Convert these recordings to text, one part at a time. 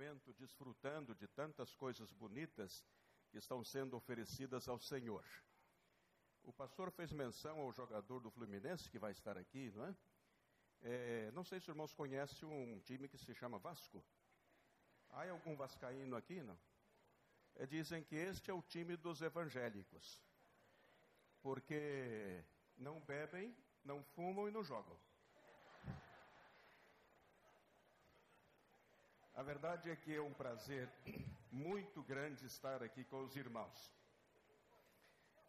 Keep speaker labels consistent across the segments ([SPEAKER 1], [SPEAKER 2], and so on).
[SPEAKER 1] momento desfrutando de tantas coisas bonitas que estão sendo oferecidas ao Senhor. O pastor fez menção ao jogador do Fluminense que vai estar aqui, não é? é não sei se os irmãos conhecem um time que se chama Vasco. Há algum vascaíno aqui, não? É, dizem que este é o time dos evangélicos, porque não bebem, não fumam e não jogam. A verdade é que é um prazer muito grande estar aqui com os irmãos.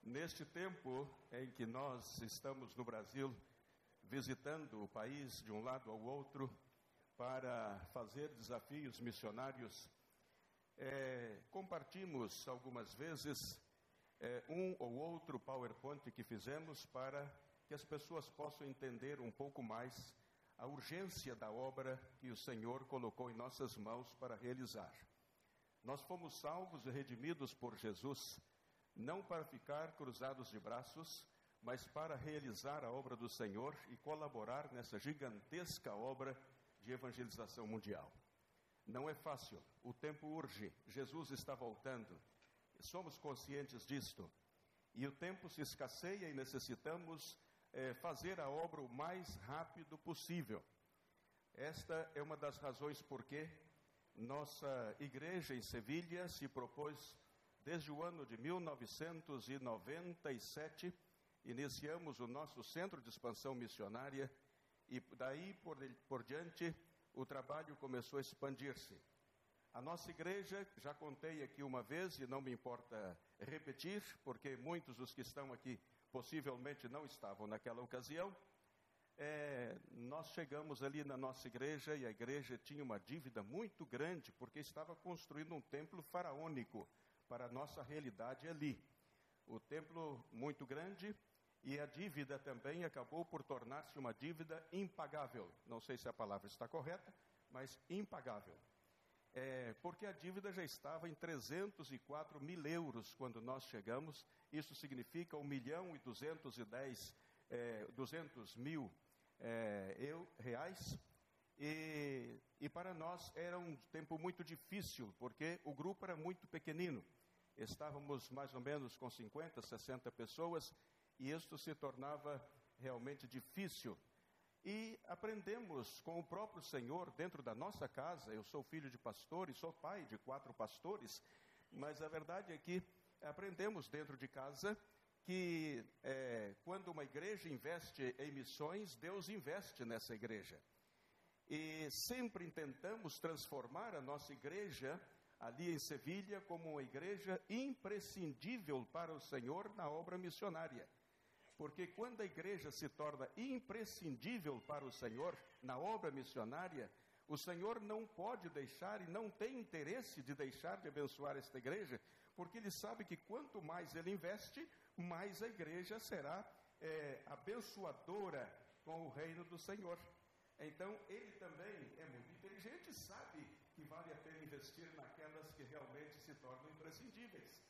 [SPEAKER 1] Neste tempo em que nós estamos no Brasil, visitando o país de um lado ao outro, para fazer desafios missionários, é, compartimos algumas vezes é, um ou outro PowerPoint que fizemos para que as pessoas possam entender um pouco mais a urgência da obra que o Senhor colocou em nossas mãos para realizar. Nós fomos salvos e redimidos por Jesus, não para ficar cruzados de braços, mas para realizar a obra do Senhor e colaborar nessa gigantesca obra de evangelização mundial. Não é fácil, o tempo urge, Jesus está voltando, somos conscientes disto. E o tempo se escasseia e necessitamos é, fazer a obra o mais rápido possível. Esta é uma das razões por que nossa igreja em Sevilha se propôs, desde o ano de 1997, iniciamos o nosso centro de expansão missionária e daí por, por diante o trabalho começou a expandir-se. A nossa igreja, já contei aqui uma vez e não me importa repetir, porque muitos dos que estão aqui possivelmente não estavam naquela ocasião. É, nós chegamos ali na nossa igreja e a igreja tinha uma dívida muito grande, porque estava construindo um templo faraônico para a nossa realidade ali. O templo muito grande e a dívida também acabou por tornar-se uma dívida impagável. Não sei se a palavra está correta, mas impagável. É, porque a dívida já estava em 304 mil euros quando nós chegamos, isso significa 1 milhão e 210, é, 200 mil é, eu, reais, e, e para nós era um tempo muito difícil, porque o grupo era muito pequenino, estávamos mais ou menos com 50, 60 pessoas, e isto se tornava realmente difícil e aprendemos com o próprio Senhor dentro da nossa casa. Eu sou filho de pastor e sou pai de quatro pastores, mas a verdade é que aprendemos dentro de casa que é, quando uma igreja investe em missões, Deus investe nessa igreja. E sempre tentamos transformar a nossa igreja ali em Sevilha como uma igreja imprescindível para o Senhor na obra missionária. Porque quando a igreja se torna imprescindível para o Senhor na obra missionária, o Senhor não pode deixar e não tem interesse de deixar de abençoar esta igreja, porque ele sabe que quanto mais ele investe, mais a igreja será é, abençoadora com o reino do Senhor. Então, ele também é muito inteligente e sabe que vale a pena investir naquelas que realmente se tornam imprescindíveis.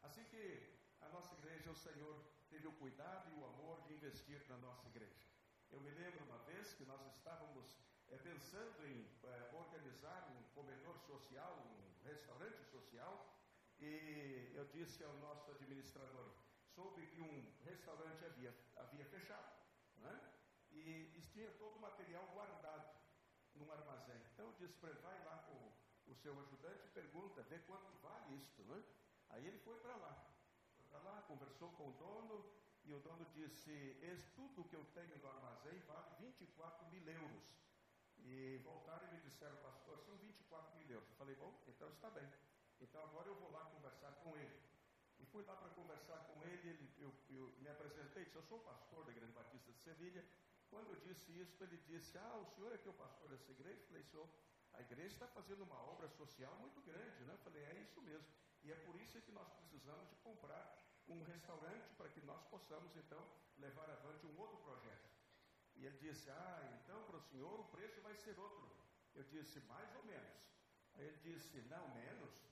[SPEAKER 1] Assim que a nossa igreja, o Senhor teve o cuidado e o amor de investir na nossa igreja. Eu me lembro uma vez que nós estávamos é, pensando em é, organizar um comedor social, um restaurante social, e eu disse ao nosso administrador, soube que um restaurante havia, havia fechado, né? e, e tinha todo o material guardado num armazém. Então eu disse para ele, vai lá com o seu ajudante pergunta, vê quanto vale isto, né? Aí ele foi para lá para lá, conversou com o dono, e o dono disse: Esse tudo que eu tenho no armazém vale 24 mil euros. E voltaram e me disseram, pastor, são 24 mil euros. Eu falei, bom, então está bem. Então agora eu vou lá conversar com ele. E fui lá para conversar com ele, ele eu, eu, me apresentei, disse, eu sou pastor da Igreja Batista de Sevilha. Quando eu disse isso, ele disse, ah, o senhor é que é o pastor dessa igreja? Eu falei, senhor, a igreja está fazendo uma obra social muito grande, né? Eu falei, é isso mesmo. E é por isso que nós precisamos de comprar um restaurante para que nós possamos então levar avante um outro projeto. E ele disse: Ah, então para o senhor o preço vai ser outro. Eu disse: Mais ou menos. Aí ele disse: Não, menos.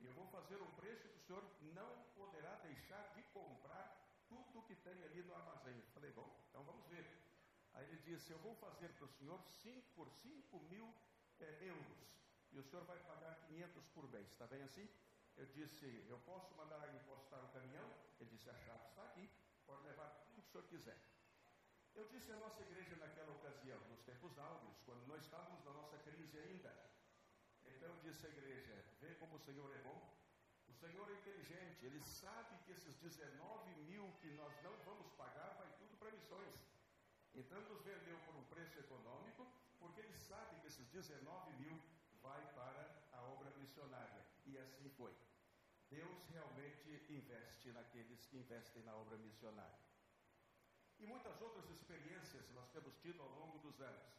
[SPEAKER 1] Eu vou fazer um preço que o senhor não poderá deixar de comprar tudo que tem ali no armazém. Eu falei: Bom, então vamos ver. Aí ele disse: Eu vou fazer para o senhor cinco, por 5 mil é, euros. e o senhor vai pagar 500 por mês, está bem assim? Eu disse, eu posso mandar encostar o caminhão? Ele disse, a chave está aqui, pode levar tudo que o senhor quiser. Eu disse à nossa igreja naquela ocasião, nos tempos áureos, quando nós estávamos na nossa crise ainda. Então eu disse à igreja, vê como o Senhor é bom. O Senhor é inteligente, Ele sabe que esses 19 mil que nós não vamos pagar vai tudo para missões. Então nos vendeu por um preço econômico, porque Ele sabe que esses 19 mil vai para a obra missionária. E assim foi. Deus realmente investe naqueles que investem na obra missionária. E muitas outras experiências nós temos tido ao longo dos anos.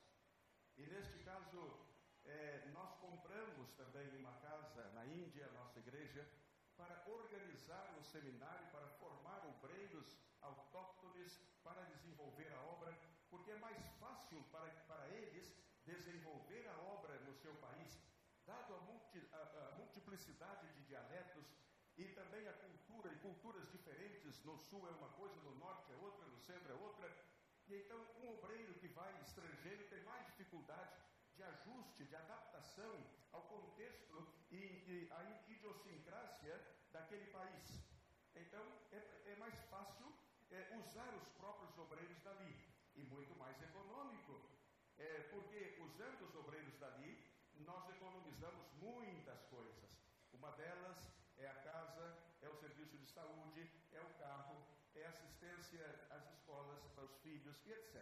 [SPEAKER 1] E neste caso, é, nós compramos também uma casa na Índia, nossa igreja, para organizar um seminário, para formar obreiros autóctones, para desenvolver a obra, porque é mais fácil para, para eles desenvolver a obra no seu país, dado a, a, multiplicidade de dialetos e também a cultura, e culturas diferentes, no sul é uma coisa, no norte é outra, no centro é outra, e então um obreiro que vai estrangeiro tem mais dificuldade de ajuste, de adaptação ao contexto e, e à idiosincrásia daquele país. Então é, é mais fácil é, usar os próprios obreiros dali. E muito mais econômico. É, porque usando os obreiros muitas coisas. Uma delas é a casa, é o serviço de saúde, é o carro, é assistência às escolas para os filhos e etc.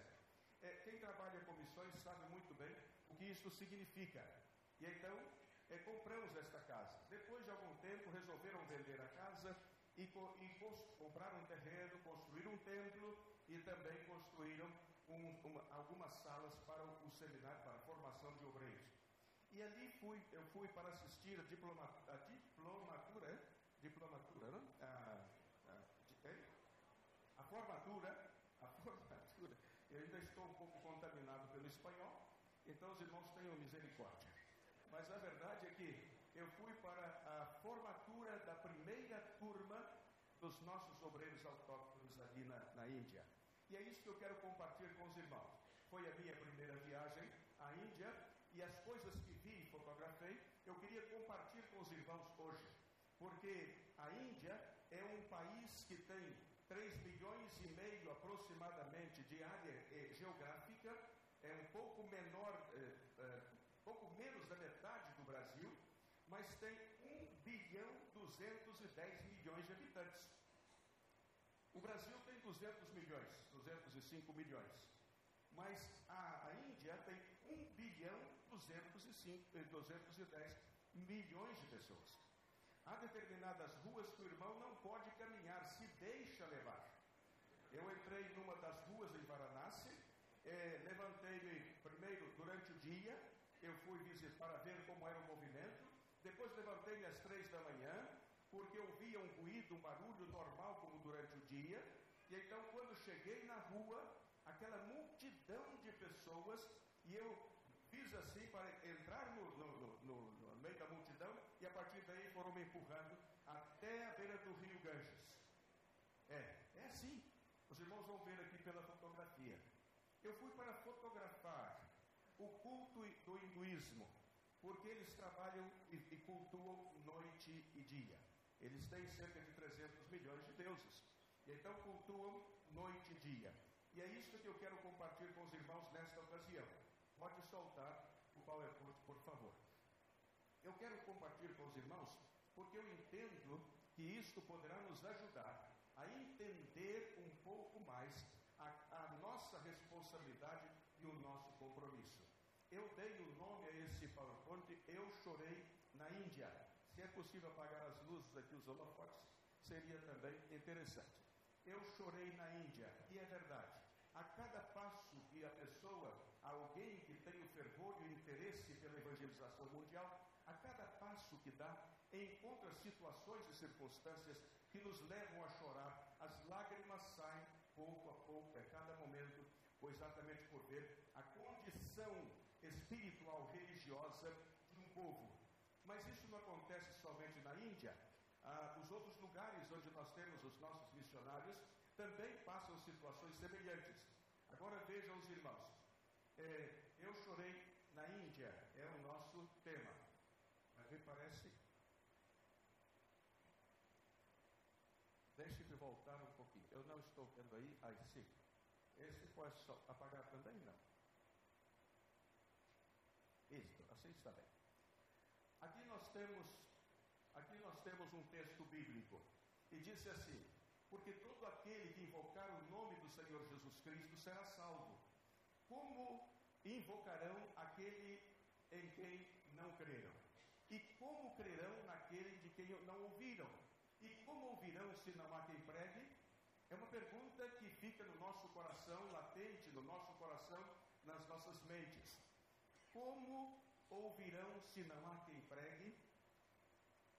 [SPEAKER 1] É, quem trabalha com missões sabe muito bem o que isso significa. E então, é, compramos esta casa. Depois de algum tempo, resolveram vender a casa e, e compraram um terreno, construíram um templo e também construíram um, uma, algumas salas para o, o, seminário, para a formação de obreiros. E ali fui, eu fui para assistir a, diploma, a diplomatura, é? diplomatura, não? A, a, é? a formatura, a formatura. Eu ainda estou um pouco contaminado pelo espanhol, então os irmãos tenham misericórdia. Mas a verdade é que eu fui para a formatura da primeira turma dos nossos obreiros autóctonos ali na, na Índia. E é isso que eu quero compartilhar com os irmãos. Foi a minha primeira viagem à Índia e as coisas que vi e fotografei, eu queria compartilhar com os irmãos hoje. Porque a Índia é um país que tem 3 milhões e meio aproximadamente de área eh, geográfica, é um pouco menor, eh, eh, pouco menos da metade do Brasil, mas tem 1 bilhão 210 milhões de habitantes. O Brasil tem 200 milhões, 205 milhões. Mas a, a Índia tem 1 bilhão 205, 210 eh, milhões de pessoas. Há determinadas ruas que o irmão não pode caminhar, se deixa levar. Eu entrei numa das ruas em Varanasi, eh, levantei-me primeiro durante o dia, eu fui visitar para ver como era o movimento, depois levantei-me às três da manhã, porque ouvia um ruído, um barulho normal como durante o dia, e então quando cheguei na rua, aquela multidão de pessoas, e eu assim para entrar no, no, no, no, meio da multidão, e a partir daí foram me empurrando até a beira do rio Ganges. É, é assim. Os irmãos vão ver aqui pela fotografia. Eu fui para fotografar o culto do hinduísmo, porque eles trabalham e, e cultuam noite e dia. Eles têm cerca de 300 milhões de deuses. E então cultuam noite e dia. E é isso que eu quero compartilhar com os irmãos nesta ocasião. Pode soltar PowerPoint, por favor. Eu quero compartilhar com os irmãos porque eu entendo que isto poderá nos ajudar a entender um pouco mais a, a nossa responsabilidade e o nosso compromisso. Eu dei o nome a esse PowerPoint, Eu Chorei na Índia. Se é possível apagar as luzes aqui, os holofotes, seria também interessante. Eu chorei na Índia, e é verdade. A cada passo que a pessoa, alguém que tem o fervor e o interesse pela evangelização mundial, a cada passo que dá, encontra situações e circunstâncias que nos levam a chorar. As lágrimas saem pouco a pouco, a cada momento, exatamente por ver a condição espiritual religiosa de um povo mas isso não acontece somente na Índia. Ah, os outros lugares onde nós temos os nossos missionários também passam situações semelhantes. Agora vejam os irmãos. É, eu chorei na Índia, é o nosso tema. parece. Deixe-me voltar um pouquinho. Eu não estou vendo aí. Aí sim. Esse pode só apagar também? Não. Isto, assim está bem. Aqui nós temos, aqui nós temos um texto bíblico e disse assim: porque todo aquele que invocar o nome do Senhor Jesus Cristo será salvo. Como invocarão aquele em quem não creram? E como crerão naquele de quem não ouviram? E como ouvirão se não há quem pregue? É uma pergunta que fica no nosso coração, latente no nosso coração, nas nossas mentes. Como ouvirão se não há quem pregue?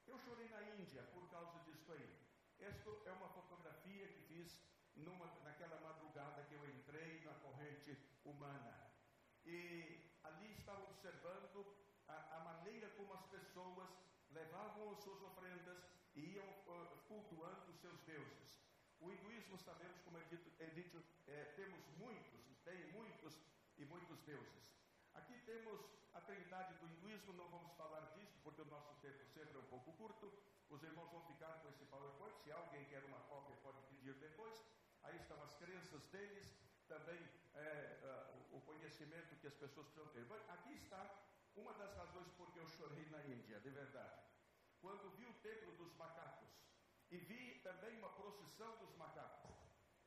[SPEAKER 1] Eu chorei na Índia por causa disso aí. Esta é uma fotografia que fiz numa, naquela madrugada que eu entrei na corrente humana. E ali estava observando a, a maneira como as pessoas levavam as suas ofrendas e iam cultuando os seus deuses. O hinduísmo, sabemos, como é dito, é dito é, temos muitos, tem muitos e muitos deuses. Aqui temos a trindade do hinduísmo, não vamos falar disso, porque o nosso tempo sempre é um pouco curto. Os irmãos vão ficar com esse PowerPoint. Se alguém quer uma cópia, pode pedir depois. Aí estão as crenças deles, também é, uh, o conhecimento que as pessoas precisam ter. Aqui está uma das razões por que eu chorei na Índia, de verdade. Quando vi o templo dos macacos e vi também uma procissão dos macacos.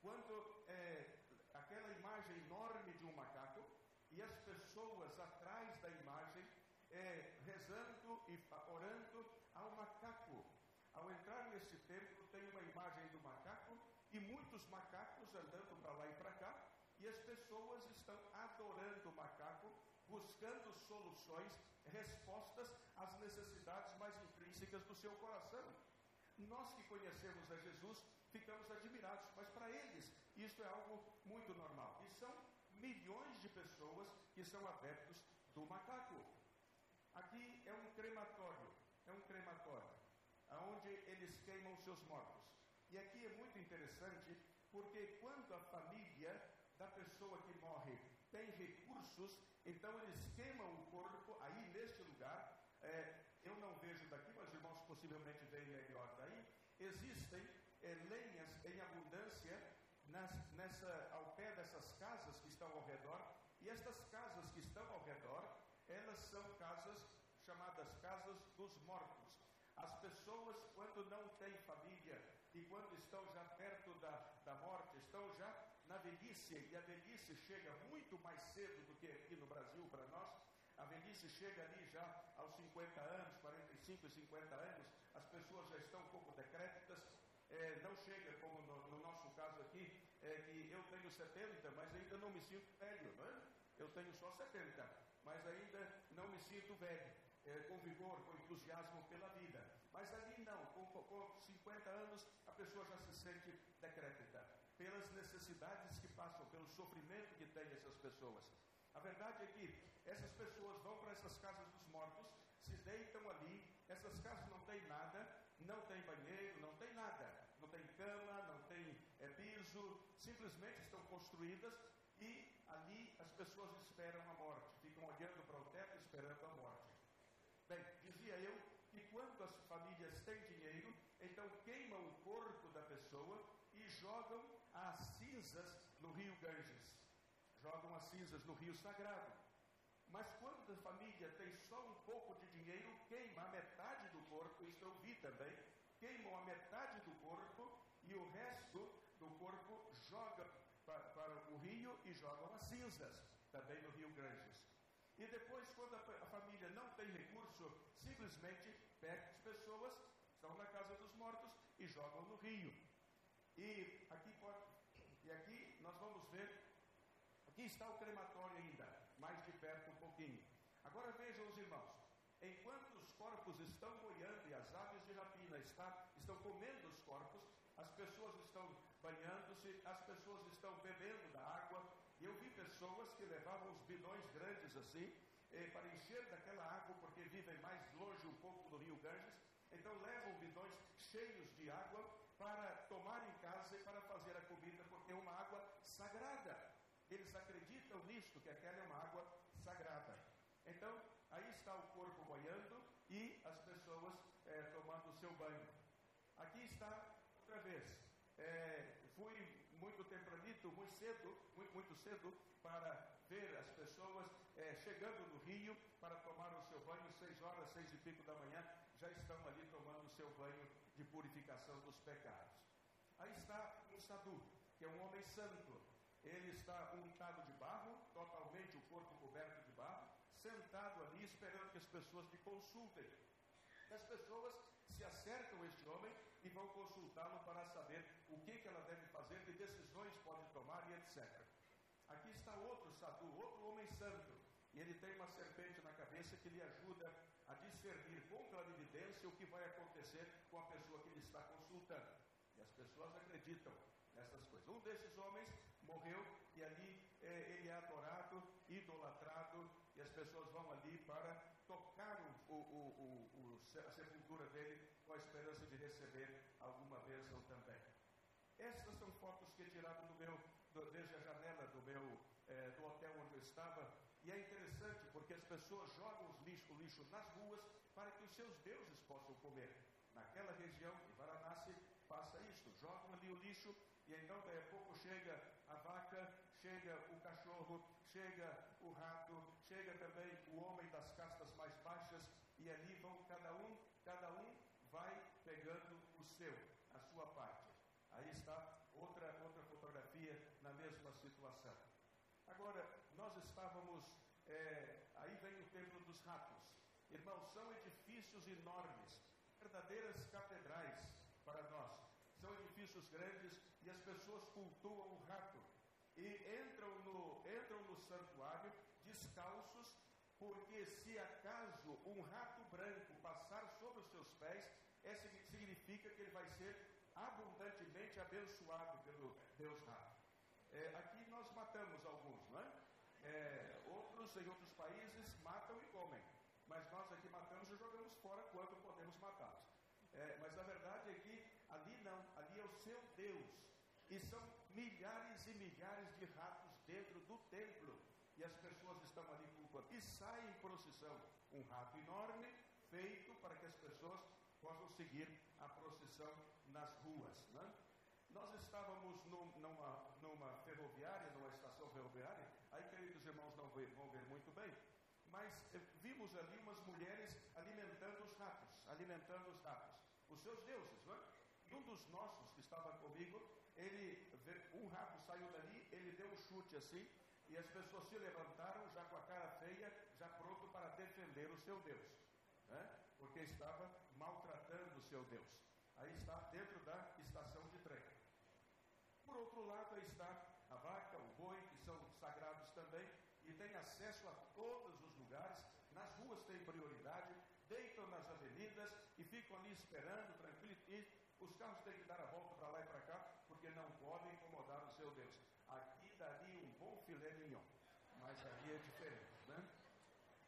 [SPEAKER 1] Quando é, aquela imagem enorme de um macaco e as pessoas atrás da imagem é, rezando e orando ao macaco. Ao entrar nesse templo tem uma imagem do macaco e muitos macacos andando para lá e para cá e as pessoas estão buscando soluções, respostas às necessidades mais intrínsecas do seu coração. Nós que conhecemos a Jesus ficamos admirados, mas para eles isso é algo muito normal. E são milhões de pessoas que são adeptos do macaco. Aqui é um crematório, é um crematório, onde eles queimam seus mortos. E aqui é muito interessante, porque quando a família da pessoa que morre tem recursos, então eles queimam o corpo aí neste lugar. É, eu não vejo daqui, mas os irmãos possivelmente veem melhor daí. Existem é, lenhas em abundância nas, nessa, ao pé dessas casas que estão ao redor, e estas casas que estão ao redor, elas são casas chamadas casas dos mortos. As pessoas, quando não têm família e quando estão já perto da, da morte, estão já na velhice, e a velhice chega muito mais cedo do que aqui no Brasil para nós, a velhice chega ali já aos 50 anos, 45 e 50 anos, as pessoas já estão um pouco decrépitas, é, não chega como no, no, nosso caso aqui, é que eu tenho 70, mas ainda não me sinto velho, não é? Eu tenho só 70, mas ainda não me sinto velho, é, com vigor, com entusiasmo pela vida. Mas ali não, com, com 50 anos a pessoa já se sente decrépita, pelas necessidades que sofrimento que tem essas pessoas. A verdade é que essas pessoas vão para essas casas dos mortos, se deitam ali, essas casas não têm nada, não tem banheiro, não tem nada, não tem cama, não tem é, piso, simplesmente estão construídas e ali as pessoas esperam a morte, ficam olhando para o teto esperando a morte. Bem, dizia eu que quando as famílias têm dinheiro, então queimam o corpo da pessoa e jogam as cinzas no rio Ganges, jogam as cinzas no rio Sagrado. Mas quando a família tem só um pouco de dinheiro, queima a metade do corpo, isso eu vi também, queimam a metade do corpo e o resto do corpo joga para, para o rio e jogam as cinzas, também no rio Granges. E depois, quando a família não tem recurso, simplesmente pega as pessoas, estão na casa dos mortos e jogam no rio. E aqui, pode, e aqui nós vamos ver, aqui está o crematório ainda, mais de perto um pouquinho. Agora vejam os irmãos, enquanto os corpos estão boiando e as aves de rapina está, estão comendo os corpos, as pessoas estão banhando-se, as pessoas estão bebendo da água. Eu vi pessoas que levavam os bidões grandes assim, eh, para encher daquela água, porque vivem mais longe um pouco do rio Ganges. Então levam bidões cheios de água para tomar em casa e para fazer a comida, porque é uma água sagrada. Eles acreditam nisto, que aquela é uma água sagrada. Então, aí está o corpo boiando e as pessoas seu banho. Aqui está outra vez. É, fui muito tempranito, muito cedo, muito, muito cedo, para ver as pessoas é, chegando no rio para tomar o seu banho, seis horas, seis e pico da manhã, já estão ali tomando o seu banho de purificação dos pecados. Aí está um sadu, que é um homem santo. Ele está untado de barro, totalmente o corpo coberto de barro, sentado ali esperando que as pessoas lhe consultem. As pessoas se acercam este homem e vão consultá-lo para saber o que, que ela deve fazer, que decisões tomar e etc. Aqui está outro sadhu, outro homem santo, e ele tem uma serpente na cabeça que lhe ajuda a discernir com clarividência o que vai acontecer com a pessoa que ele está consultando. E as pessoas acreditam nessas coisas. Um desses homens morreu e ali é, ele é adorado, idolatrado, e as pessoas vão ali para tocar o, o, o, a sepultura dele com a esperança de receber alguma bênção também. Estas são fotos que tiraram do do, desde a janela do meu é, do hotel onde eu estava. E é interessante porque as pessoas jogam os lixo, o lixo nas ruas para que os seus deuses possam comer. Naquela região, em Varanasi, passa isso, jogam ali o lixo e então daí a pouco chega a vaca, chega o cachorro, chega o rato, chega também o homem das castas mais baixas e ali vão cada um, cada um vai pegando o seu, a sua parte. Aí está outra outra fotografia na mesma situação. Agora nós estávamos, é, aí vem o templo dos ratos. Irmãos, são edifícios enormes, verdadeiras catedrais para nós. São edifícios grandes e as pessoas cultuam o rato. E entram no, entram no santuário descalços, porque se acaso um rato branco passar sobre os seus pés, é, significa que ele vai ser abundantemente abençoado pelo Deus rato. É, aqui nós matamos alguns, não é? é? Outros em outros países matam e comem, mas nós aqui matamos e jogamos fora quando podemos matá-los. É, mas a verdade é que ali não, ali é o seu Deus. E são milhares e milhares de ratos dentro do templo. E as pessoas estão ali culpando. E sai em procissão um rato enorme, feito para que as pessoas possam seguir a procissão nas ruas. Né? Nós estávamos num, numa, numa ferroviária, numa estação ferroviária, aí creio que os irmãos não vão ver muito bem, mas eh, vimos ali umas mulheres alimentando os ratos, alimentando os ratos, os seus deuses, não é? E um dos nossos que estava comigo, ele, um rato saiu dali, ele deu um chute assim, e as pessoas se levantaram já com a cara feia, já pronto para defender o seu Deus, né? porque estava maltratando o seu Deus. Aí está dentro da estação de trem. Por outro lado, aí está a vaca, o boi, que são sagrados também, e tem acesso a todos os lugares, nas ruas tem prioridade, deitam nas avenidas e ficam ali esperando, tranquilo, e os carros têm que dar a volta para lá e para cá, porque não podem incomodar o seu Deus. Aqui daria um bom filé mignon, mas ali é diferente, né?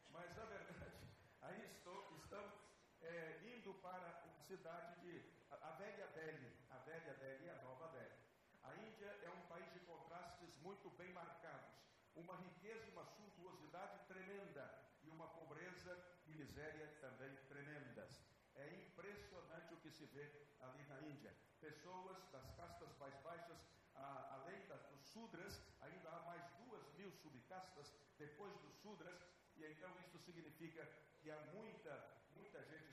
[SPEAKER 1] Mas a verdade, aí estou, estamos é, indo para a cidade de a, velha Delhi, a velha Delhi e a nova Delhi. A Índia é um país de contrastes muito bem marcados, uma riqueza e uma suntuosidade tremenda e uma pobreza e miséria também tremendas. É impressionante o que se vê ali na Índia. Pessoas das castas mais baixas, além dos sudras, ainda há mais duas mil subcastas depois dos sudras, e então isso significa que há muita,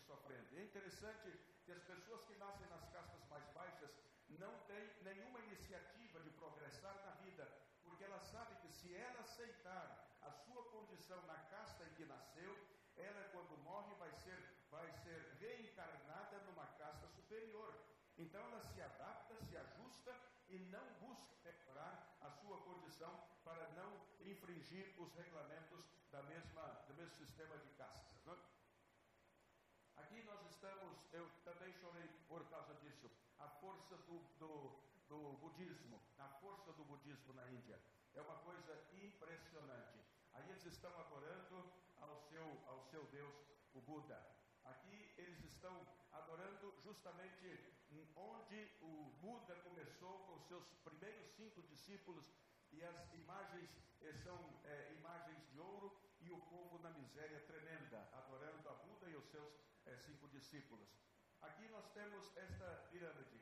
[SPEAKER 1] sofrendo. É interessante que as pessoas que nascem nas castas mais baixas não têm nenhuma iniciativa de progressar na vida, porque ela sabe que se ela aceitar a sua condição na casta em que nasceu, ela quando morre vai ser, vai ser reencarnada numa casta superior. Então ela se adapta, se ajusta e não busca melhorar a sua condição para não infringir os regulamentos da mesma, do mesmo sistema de castas. Não? É? Aqui nós estamos, eu também chorei por causa disso, a força do, do, do budismo, a força do budismo na Índia. É uma coisa impressionante. Aí eles estão adorando ao seu, ao seu Deus, o Buda. Aqui eles estão adorando justamente onde o Buda começou com seus primeiros cinco discípulos e as imagens eh, são eh, imagens de ouro e o povo na miséria tremenda, adorando a Buda e os seus cinco discípulos. Aqui nós temos esta pirâmide.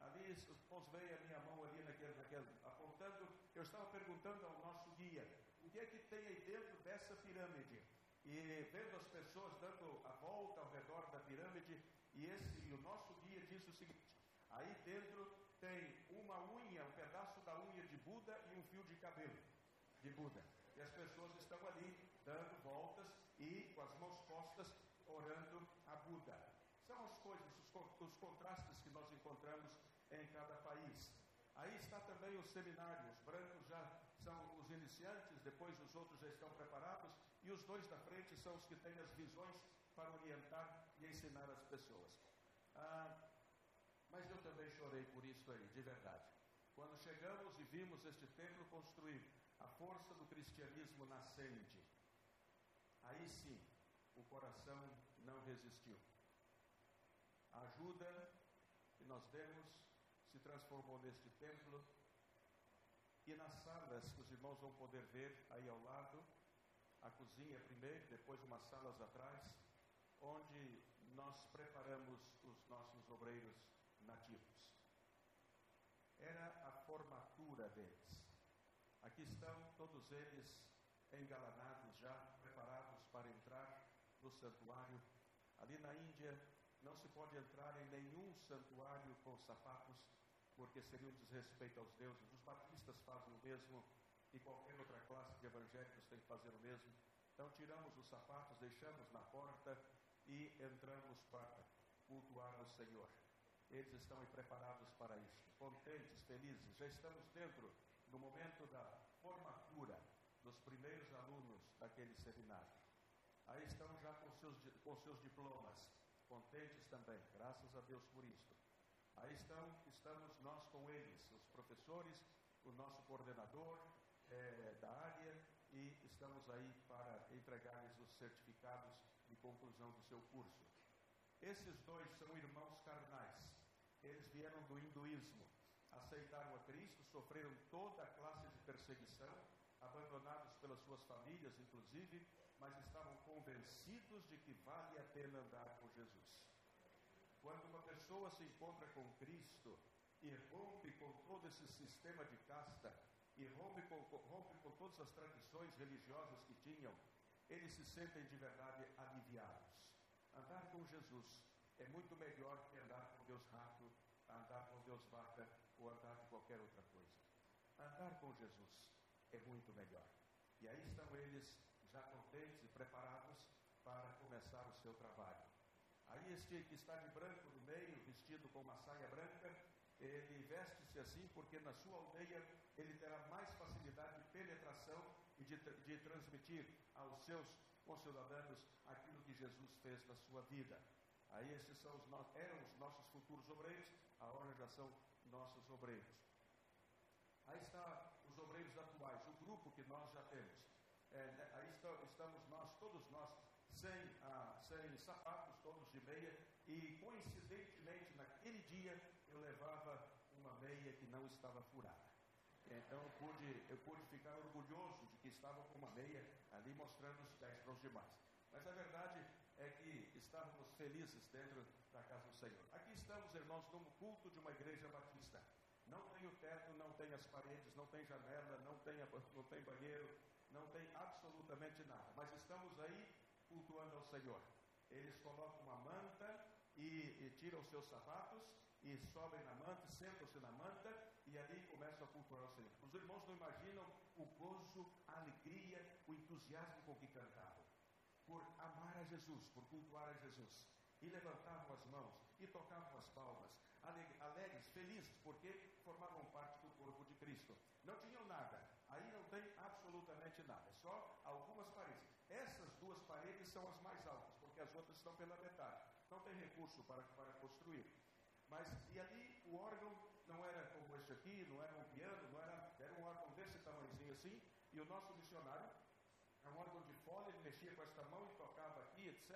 [SPEAKER 1] Ali, os veio a minha mão ali naquele, naquele, apontando. Eu estava perguntando ao nosso guia o que é que tem aí dentro dessa pirâmide. E vendo as pessoas dando a volta ao redor da pirâmide, e, esse, e o nosso guia disse o seguinte: aí dentro tem uma unha, um pedaço da unha de Buda e um fio de cabelo de Buda. E as pessoas estão ali dando voltas e com as mãos postas orando a Buda. São as coisas, os, os contrastes que nós encontramos em cada país. Aí está também os seminários. Os brancos já são os iniciantes, depois os outros já estão preparados, e os dois da frente são os que têm as visões para orientar e ensinar as pessoas. Ah, mas eu também chorei por isso aí, de verdade. Quando chegamos e vimos este templo construído, a força do cristianismo nascente, aí sim o coração não resistiu. A ajuda que nós demos se transformou neste templo e nas salas que os irmãos vão poder ver aí ao lado, a cozinha primeiro, depois umas salas atrás, onde nós preparamos os nossos obreiros nativos. Era a formatura deles. Aqui estão todos eles engalanados já, preparados para entrar no santuário. Ali na Índia não se pode entrar em nenhum santuário com sapatos, porque seria um desrespeito aos deuses. Os batistas fazem o mesmo e qualquer outra classe de evangélicos tem que fazer o mesmo. Então tiramos os sapatos, deixamos na porta e entramos para cultuar ao Senhor. Eles estão preparados para isso, contentes, felizes. Já estamos dentro do momento da formatura dos primeiros alunos daquele seminário. Aí estão já com seus, com seus diplomas, contentes também, graças a Deus por isso. Aí estão, estamos nós com eles, os professores, o nosso coordenador é, da área, e estamos aí para entregar-lhes os certificados de conclusão do seu curso. Esses dois são irmãos carnais. Eles vieram do hinduísmo, aceitaram a Cristo, sofreram toda a classe de perseguição, abandonados pelas suas famílias, inclusive, mas estavam convencidos de que vale a pena andar com Jesus. Quando uma pessoa se encontra com Cristo e rompe com todo esse sistema de casta, e rompe com, rompe com todas as tradições religiosas que tinham, eles se sentem de verdade aliviados. Andar com Jesus é muito melhor que andar com Deus rato, andar com Deus vaca ou andar de qualquer outra coisa. Andar com Jesus é muito melhor. E aí estão eles já contentes e preparados para começar o seu trabalho. Aí este que está de branco no meio, vestido com uma saia branca, ele veste-se assim porque na sua aldeia ele terá mais facilidade de penetração e de, de transmitir aos seus concidadãos aquilo que Jesus fez na sua vida. Aí esses são os eram os nossos futuros obreiros, agora já são nossos obreiros. Aí está os obreiros atuais, o grupo que nós já temos. É, né, aí está, estamos nós, todos nós, sem, ah, sem sapatos, todos de meia, e coincidentemente naquele dia eu levava uma meia que não estava furada. Então eu pude, eu pude ficar orgulhoso de que estava com uma meia ali mostrando os pés para os demais. Mas a verdade é que estávamos felizes dentro da casa do Senhor. Aqui estamos, irmãos, no culto de uma igreja batista. Não tem o teto, não tem as paredes, não tem janela, não tem, não tem banheiro, não tem absolutamente nada. Mas estamos aí cultuando ao Senhor. Eles colocam uma manta e, e tiram os seus sapatos e sobem na manta, sentam-se na manta e ali começam a cultuar o Senhor. Os irmãos não imaginam o gozo, a alegria, o entusiasmo com que cantavam. Por amar a Jesus, por cultuar a Jesus. E levantavam as mãos e tocavam as palmas, alegres, felizes, porque formavam parte do corpo de Cristo. Não tinham nada, aí não tem absolutamente nada, só algumas paredes. Essas são as mais altas, porque as outras estão pela metade. Não tem recurso para, para construir. Mas, e ali o órgão não era como este aqui, não era um piano, não era, era um órgão desse tamanhozinho assim, e o nosso missionário, é um órgão de fole, ele mexia com esta mão e tocava aqui, etc.,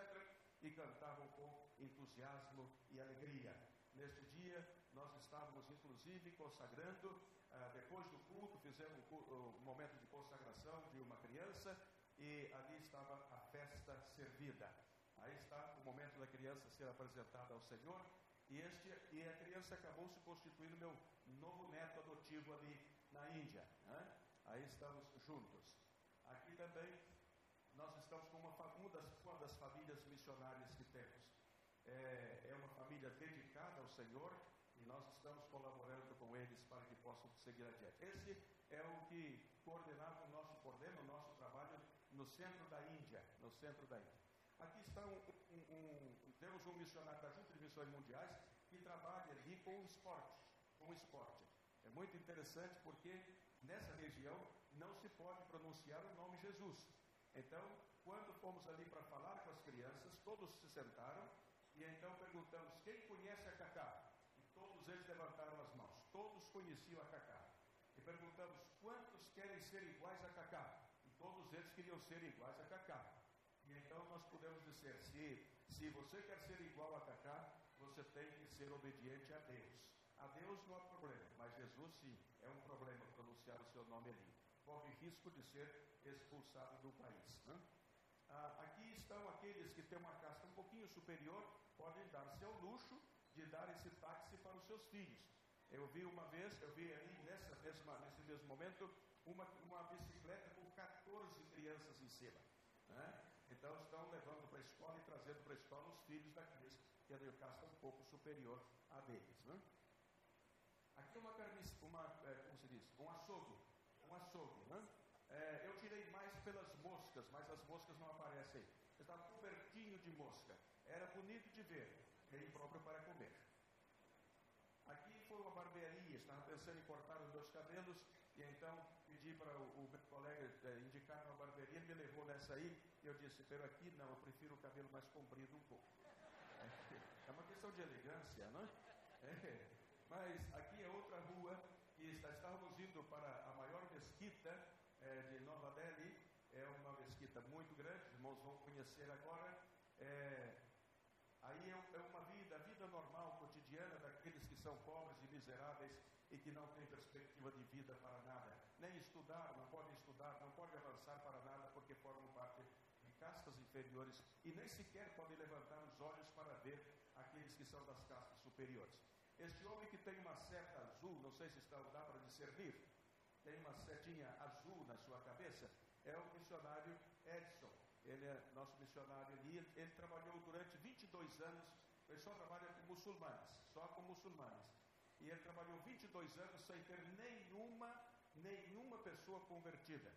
[SPEAKER 1] e cantavam com entusiasmo e alegria. Neste dia, nós estávamos inclusive consagrando, ah, depois do culto, fizemos um momento de consagração de uma criança, e ali estava a festa servida. Aí está o momento da criança ser apresentada ao Senhor, e, este, e a criança acabou se constituindo meu novo neto adotivo ali na Índia. Né? Aí estamos juntos. Aqui também nós estamos com uma, uma, das, uma das famílias missionárias que temos. É, é uma família dedicada ao Senhor e nós estamos colaborando com eles para que possam seguir adiante. Esse é o que coordenava o nosso, coordena o nosso no centro da Índia, no centro da Índia. Aqui está um, um, um, temos um missionário da Junta de Missões Mundiais que trabalha ali com o esporte, com o esporte. É muito interessante porque nessa região não se pode pronunciar o nome Jesus. Então, quando fomos ali para falar com as crianças, todos se sentaram e então perguntamos quem conhece a Cacá. E todos eles levantaram as mãos. Todos conheciam a Cacá. E perguntamos quantos querem ser iguais a Cacá. Todos eles queriam ser iguais a Cacá. E então nós podemos dizer: se, se você quer ser igual a Cacá, você tem que ser obediente a Deus. A Deus não há problema, mas Jesus sim, é um problema pronunciar o seu nome ali. Corre risco de ser expulsado do país. Né? Ah, aqui estão aqueles que têm uma casta um pouquinho superior, podem dar-se ao luxo de dar esse táxi para os seus filhos. Eu vi uma vez, eu vi ali nessa mesma, nesse mesmo momento, uma, uma bicicleta com 14 crianças em cima. Né? Então estão levando para a escola e trazendo para a escola os filhos daqueles que a casta um pouco superior a deles. Né? Aqui é uma carniça, uma, é, como se diz, um açougue. Um açougue. Né? É, eu tirei mais pelas moscas, mas as moscas não aparecem. Estava cobertinho de mosca. Era bonito de ver, e próprio para comer. Aqui foi uma barbearia, estava pensando em cortar os meus cabelos, e então pedi para o, o é, indicar uma barbearia, me levou nessa aí, e eu disse, pero aqui não, eu prefiro o cabelo mais comprido um pouco. É, é uma questão de elegância, não é? é? Mas aqui é outra rua, e está, estávamos indo para a maior mesquita é, de Nova Delhi, é uma mesquita muito grande, os irmãos vão conhecer agora. É, aí é, é uma vida, a vida normal, cotidiana daqueles que são pobres e miseráveis e que não têm perspectiva de vida para nada. Nem estudar, não podem estudar, não podem avançar para nada porque formam parte castas inferiores e nem sequer podem levantar os olhos para ver aqueles que são das castas superiores. Este homem que tem uma seta azul, não sei se está, dá para discernir, tem uma setinha azul na sua cabeça, é o missionário Edson. Ele é nosso missionário ali. Ele trabalhou durante 22 anos, ele só trabalha com muçulmanos, só com muçulmanos. E ele trabalhou 22 anos sem ter nenhuma, nenhuma pessoa convertida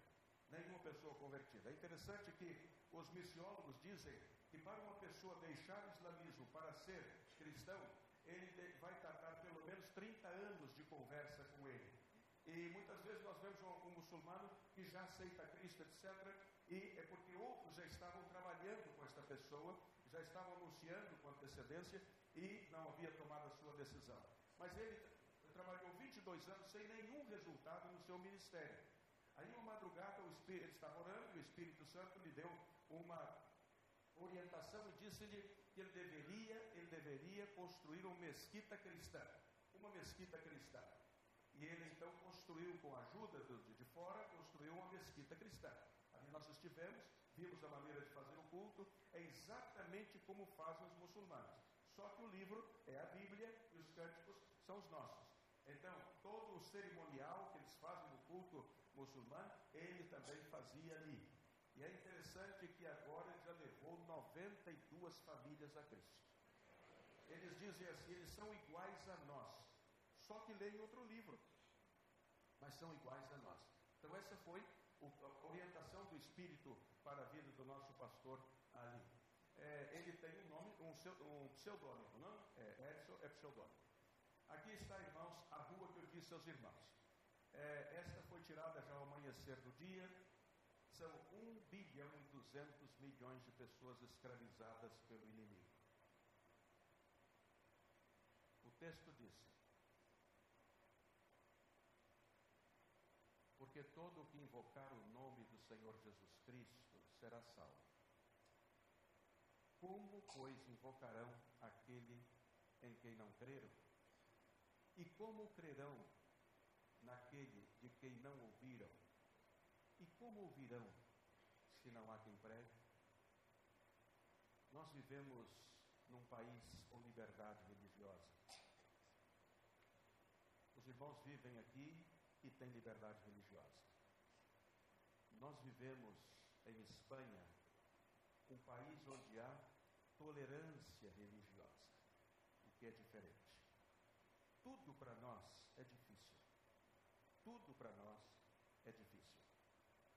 [SPEAKER 1] nenhuma pessoa convertida. É interessante que os missiólogos dizem que para uma pessoa deixar o islamismo para ser cristão, ele vai tardar pelo menos 30 anos de conversa com ele. E muitas vezes nós vemos um, um muçulmano que já aceita Cristo, etc. E é porque outros já estavam trabalhando com esta pessoa, já estavam anunciando com antecedência e não havia tomado a sua decisão. Mas ele trabalhou 22 anos sem nenhum resultado no seu ministério. Aí, uma madrugada, o Espírito, ele estava orando, o Espírito Santo lhe deu uma orientação e disse-lhe que ele deveria, ele deveria construir uma mesquita cristã. Uma mesquita cristã. E ele então construiu, com a ajuda de, de fora, construiu uma mesquita cristã. Ali nós estivemos, vimos a maneira de fazer o culto, é exatamente como fazem os muçulmanos. Só que o livro é a Bíblia e os cânticos são os nossos. Então, todo o cerimonial que eles fazem no culto muçulmano, ele também fazia ali. E é interessante que agora ele já levou 92 famílias a Cristo. Eles dizem assim, eles são iguais a nós, só que leem outro livro, mas são iguais a nós. Então essa foi a orientação do Espírito para a vida do nosso pastor ali. É, ele tem um nome, um, pseudônimo, não? É, Edson é pseudônimo. Aqui está, irmãos, a rua que eu disse aos irmãos. É, esta foi tirada já ao amanhecer do dia. São 1 bilhão e 200 milhões de pessoas escravizadas pelo inimigo. O texto diz: Porque todo o que invocar o nome do Senhor Jesus Cristo será salvo. Como, pois, invocarão aquele em quem não creram? E como crerão naquele de quem não ouviram? E como ouvirão se não há quem pregue? Nós vivemos num país com liberdade religiosa. Os irmãos vivem aqui e têm liberdade religiosa. Nós vivemos em Espanha, um país onde há tolerância religiosa, o que é diferente. Tudo para nós é difícil. Tudo para nós é difícil.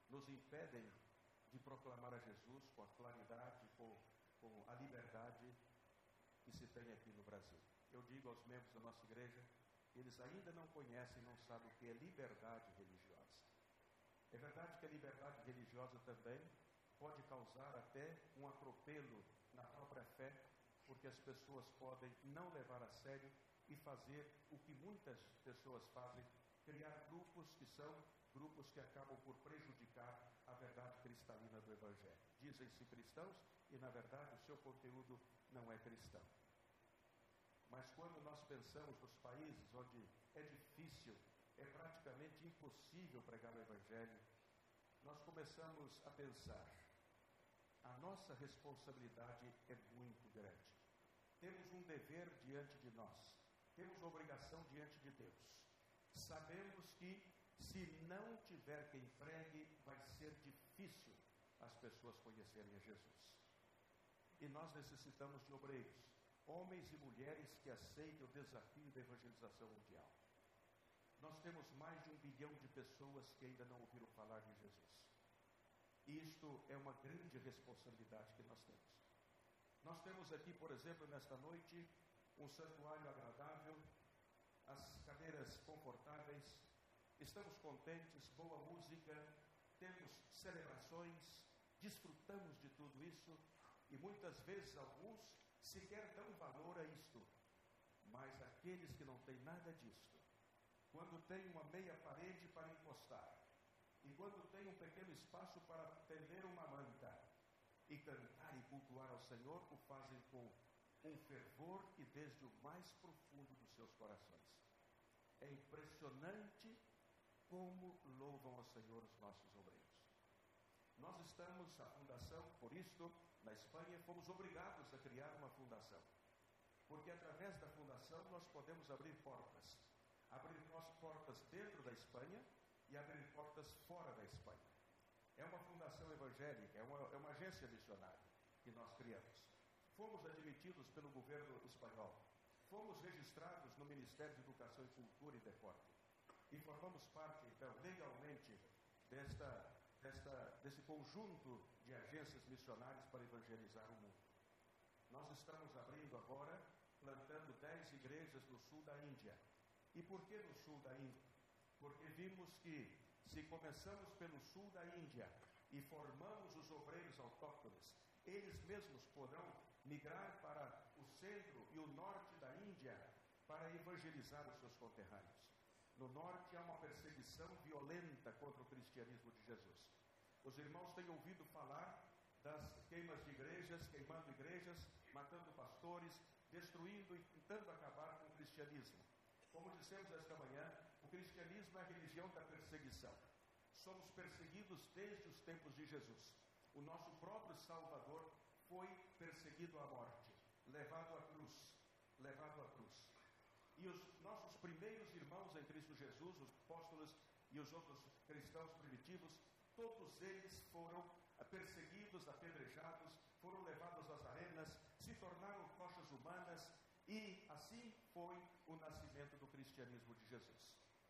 [SPEAKER 1] Nos impedem de proclamar a Jesus com a claridade, com, com a liberdade que se tem aqui no Brasil. Eu digo aos membros da nossa igreja, eles ainda não conhecem, não sabem o que é liberdade religiosa. É verdade que a liberdade religiosa também pode causar até um atropelo na própria fé, porque as pessoas podem não levar a sério e fazer o que muitas pessoas fazem, criar grupos que são grupos que acabam por prejudicar a verdade cristalina do Evangelho. Dizem-se cristãos e, na verdade, o seu conteúdo não é cristão. Mas quando nós pensamos nos países onde é difícil, é praticamente impossível pregar o Evangelho, nós começamos a pensar: a nossa responsabilidade é muito grande. Temos um dever diante de nós, temos obrigação diante de Deus. Sabemos que se não tiver quem pregue, vai ser difícil as pessoas conhecerem a Jesus. E nós necessitamos de obreiros, homens e mulheres que aceitem o desafio da evangelização mundial. Nós temos mais de um bilhão de pessoas que ainda não ouviram falar de Jesus. Isto é uma grande responsabilidade que nós temos. Nós temos aqui, por exemplo, nesta noite, um santuário agradável, as cadeiras confortáveis, estamos contentes, boa música, temos celebrações, desfrutamos de tudo isso e muitas vezes alguns sequer dão valor a isto. Mas aqueles que não têm nada disto, quando tem uma meia parede para encostar, e quando tem um pequeno espaço para tender uma manta, e cantar e cultuar ao Senhor, o fazem com um fervor e desde o mais profundo dos seus corações. É impressionante como louvam ao Senhor os nossos obreiros. Nós estamos, a fundação, por isto, na Espanha, fomos obrigados a criar uma fundação. Porque através da fundação nós podemos abrir portas. Abrir portas dentro da Espanha e abrir portas fora da Espanha. É uma fundação evangélica, é uma, é uma agência missionária que nós criamos. Fomos admitidos pelo governo espanhol. Fomos registrados no Ministério de Educação e Cultura e Deporte. E formamos parte, então, legalmente, desta, desta, desse conjunto de agências missionárias para evangelizar o mundo. Nós estamos abrindo agora, plantando dez igrejas no sul da Índia. E por que no sul da Índia? Porque vimos que se começamos pelo sul da Índia e formamos os obreiros autóctones, eles mesmos poderão migrar para o centro e o norte da Índia para evangelizar os seus conterrâneos. No norte há uma perseguição violenta contra o cristianismo de Jesus. Os irmãos têm ouvido falar das queimas de igrejas, queimando igrejas, matando pastores, destruindo e tentando acabar com o cristianismo. Como dissemos esta manhã, o cristianismo é a religião da perseguição. Somos perseguidos desde os tempos de Jesus. O nosso próprio Salvador foi perseguido à morte, levado à cruz, levado à cruz. E os nossos primeiros irmãos em Cristo Jesus, os apóstolos e os outros cristãos primitivos, todos eles foram perseguidos, apedrejados, foram levados às arenas, se tornaram rochas humanas e assim foi o nascimento do cristianismo de Jesus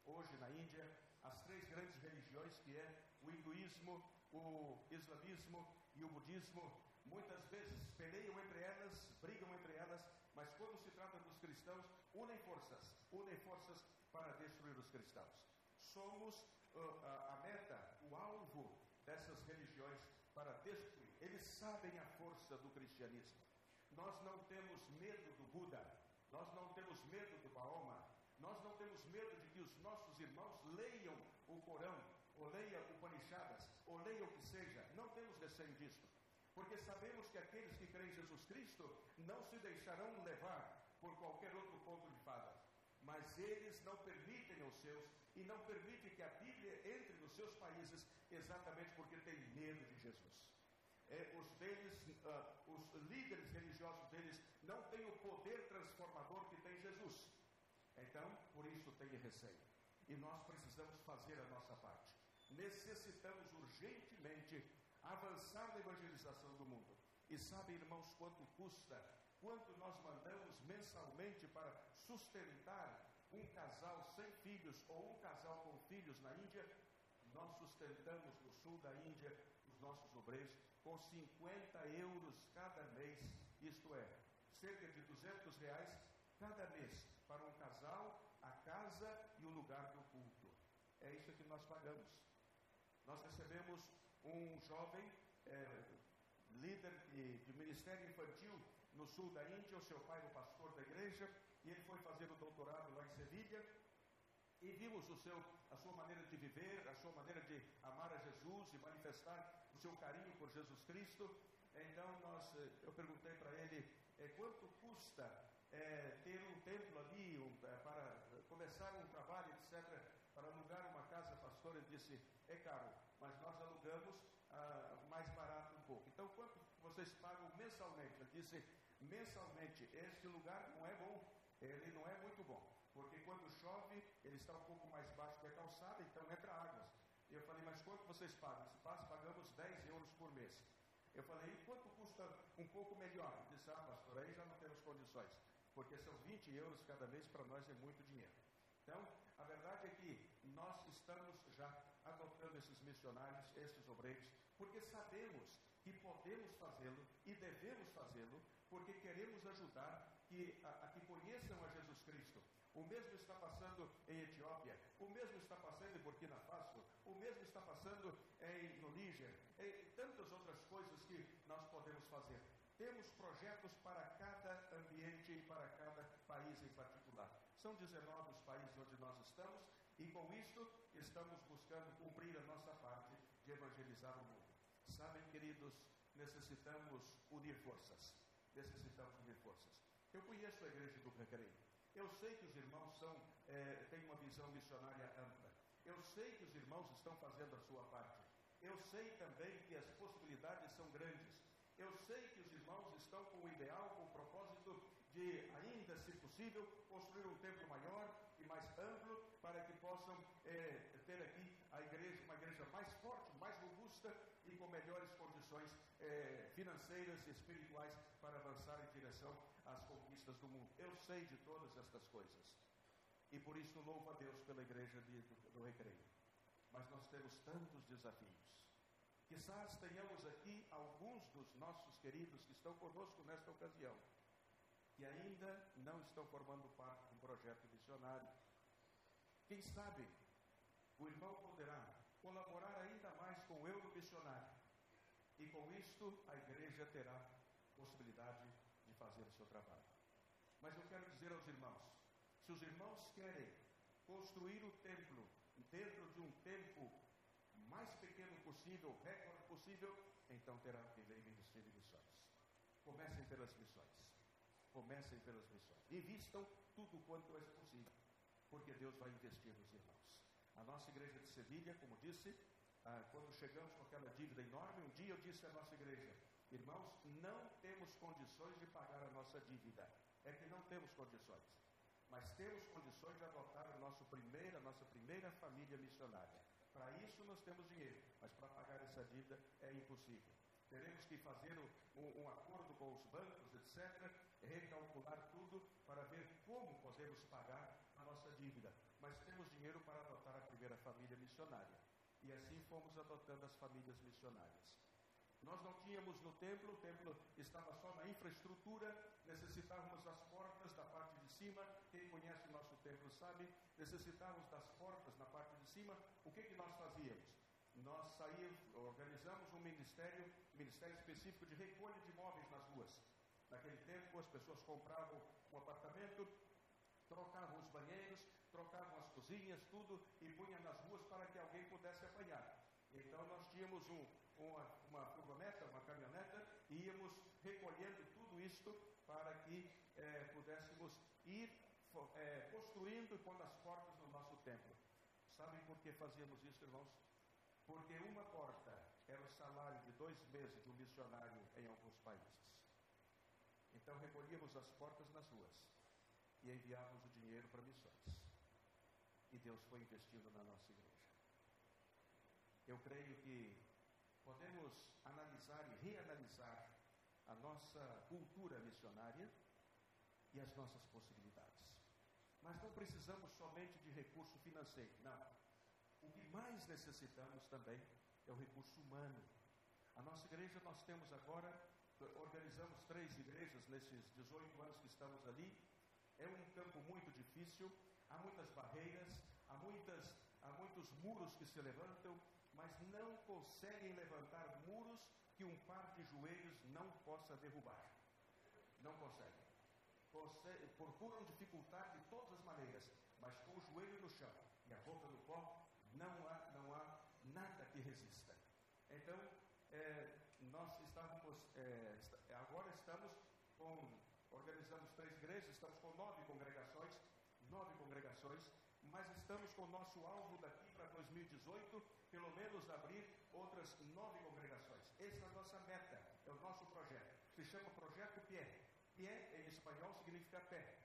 [SPEAKER 1] hoje na Índia, as três grandes religiões que é o hinduísmo, o islamismo e o budismo, muitas vezes peleiam entre elas, brigam entre elas, mas quando se trata dos cristãos, unem forças, unem forças para destruir os cristãos. Somos uh, a, meta, o alvo dessas religiões para destruir. Eles sabem a força do cristianismo. Nós não temos medo do Buda, nós não temos medo do Mahoma, nós não temos medo de que os nossos irmãos leiam o Corão, ou leiam o Panichadas, ou leiam o que seja. Não temos receio disso porque sabemos que aqueles que creem em Jesus Cristo não se deixarão levar por qualquer outro ponto de fada. mas eles não permitem aos seus e não permitem que a Bíblia entre nos seus países exatamente porque tem medo de Jesus. É, os, deles, uh, os líderes religiosos deles não têm o poder transformador que tem Jesus. Então, por isso tem receio. E nós precisamos fazer a nossa parte. Necessitamos urgentemente avançar na evangelização do mundo. E sabe, irmãos, quanto custa, quanto nós mandamos mensalmente para sustentar um casal sem filhos ou um casal com filhos na Índia? Nós sustentamos no sul da Índia os nossos obreiros com 50 euros cada mês, isto é, cerca de 200 reais cada mês para um casal, a casa e o lugar do culto. É isso que nós pagamos. Nós recebemos um jovem é, líder de, de, ministério infantil no sul da Índia, o seu pai era pastor da igreja, e ele foi fazer o doutorado lá em Sevilha, e vimos o seu, a sua maneira de viver, a sua maneira de amar a Jesus e manifestar o seu carinho por Jesus Cristo. Então nós, eh, eu perguntei para ele é, quanto custa é, ter um templo ali um, é, para começar um trabalho, etc., para alugar uma casa, pastor. Ele disse: é caro, mas nós alugamos ah, mais barato um pouco. Então quanto vocês pagam mensalmente? Ele disse: mensalmente, este lugar não é bom, ele não é muito bom porque quando chove, ele está um pouco mais baixo que a calçada, então entra águas. E eu falei, mas quanto vocês pagam? Se passa, pagamos 10 euros por mês. Eu falei, e quanto custa um pouco melhor? Ele disse, ah, pastor, aí já não temos condições, porque são 20 euros cada mês, para nós é muito dinheiro. Então, a verdade é que nós estamos já esses missionários, esses obreiros, porque sabemos que podemos fazê-lo e devemos fazê-lo, porque queremos ajudar que, a, a que conheçam a Jesus Cristo, o mesmo está passando em Etiópia, o mesmo está passando em Burkina Faso, o mesmo está passando em, no Níger, e tantas outras coisas que nós podemos fazer. Temos projetos para cada ambiente e para cada país em particular. São 19 os países onde nós estamos e com isso estamos buscando cumprir a nossa parte de evangelizar o mundo. Sabem, queridos, necessitamos unir forças. Necessitamos unir forças. Eu conheço a igreja do Recreio. Eu sei que os irmãos são, é, têm uma visão missionária ampla. Eu sei que os irmãos estão fazendo a sua parte. Eu sei também que as possibilidades são grandes. Eu sei que os irmãos estão com o ideal, com o propósito de, ainda se possível, construir um templo maior e mais amplo para que possam é, ter aqui a igreja, uma igreja mais forte, mais robusta e com melhores condições é, financeiras e espirituais para avançar em direção às conquistas do mundo. Eu sei de todas estas coisas. E por isso louvo a Deus pela igreja de, do, do Recreio. Mas nós temos tantos desafios. Quizás tenhamos aqui alguns dos nossos queridos que estão conosco nesta ocasião, que ainda não estão formando parte de um projeto missionário. Quem sabe o irmão poderá colaborar ainda mais com o euro missionário. E com isto a igreja terá possibilidade de fazer o seu trabalho. Mas eu quero dizer aos irmãos: se os irmãos querem construir o templo dentro de um tempo mais pequeno possível, recorde possível, então terá que investir em missões. Comecem pelas missões. Comecem pelas missões. Invistam tudo quanto é possível, porque Deus vai investir nos irmãos. A nossa igreja de Sevilha, como disse, ah, quando chegamos com aquela dívida enorme, um dia eu disse à nossa igreja: Irmãos, não temos condições de pagar a nossa dívida. É que não temos condições. Mas temos condições de adotar a nossa primeira, a nossa primeira família missionária. Para isso nós temos dinheiro, mas para pagar essa dívida é impossível. Teremos que fazer um, um acordo com os bancos, etc., recalcular tudo para ver como podemos pagar a nossa dívida. Mas temos dinheiro para adotar a primeira família missionária. E assim fomos adotando as famílias missionárias. Nós não tínhamos no templo, o templo estava só na infraestrutura, necessitávamos das portas da parte de cima. Quem conhece o nosso templo sabe, necessitávamos das portas na parte de cima. O que, que nós fazíamos? Nós saímos, organizamos um ministério, um ministério específico de recolha de móveis nas ruas. Naquele tempo, as pessoas compravam um apartamento, trocavam os banheiros, trocavam as cozinhas, tudo, e punham nas ruas para que alguém pudesse apanhar. Então nós tínhamos um, uma, uma furgoneta, uma caminhoneta, e íamos recolhendo tudo isto para que é, pudéssemos ir é, construindo pondo as portas no nosso templo. Sabem por que fazíamos isso, irmãos? Porque uma porta era o salário de dois meses de um missionário em alguns países. Então recolhíamos as portas nas ruas e enviávamos o dinheiro para missões. E Deus foi investindo na nossa igreja. Eu creio que podemos analisar e reanalisar a nossa cultura missionária e as nossas possibilidades. Mas não precisamos somente de recurso financeiro, não. O que mais necessitamos também é o recurso humano. A nossa igreja, nós temos agora, organizamos três igrejas nesses 18 anos que estamos ali. É um campo muito difícil, há muitas barreiras, há, muitas, há muitos muros que se levantam, mas não conseguem levantar muros que um par de joelhos não possa derrubar. Não conseguem. Conse procuram dificultar de todas as maneiras, mas com o joelho no chão e a boca no pó, não há, não há nada que resista. Então, é, nós estávamos, é, agora estamos com, organizamos três igrejas, estamos com nove congregações, nove congregações, mas estamos com o nosso alvo daqui para 2018, pelo menos abrir outras nove congregações. Essa é a nossa meta, é o nosso projeto. Se chama Projeto Pé. Pé em espanhol significa pé.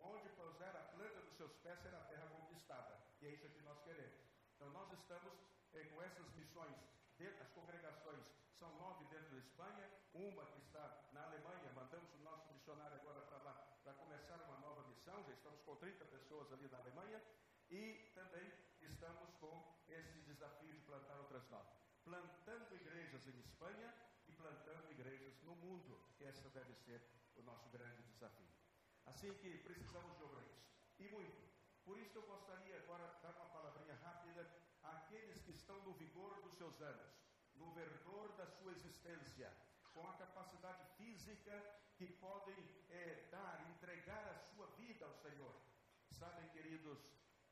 [SPEAKER 1] Onde puser a planta dos seus pés será a terra conquistada. E é isso que nós queremos. Então nós estamos eh, com essas missões. As congregações são nove dentro da Espanha, uma que está na Alemanha. Mandamos o nosso missionário agora para lá para começar uma nova com 30 pessoas ali na Alemanha. E também estamos com esse desafio de plantar outras nove. Plantando igrejas em Espanha e plantando igrejas no mundo. Esse deve ser o nosso grande desafio. Assim que precisamos de obreiros. E muito. Por isso eu gostaria agora de dar uma palavrinha rápida àqueles que estão no vigor dos seus anos, no verdor da sua existência, com a capacidade física que podem é, dar, entregar a sua vida ao Senhor. Sabem, queridos,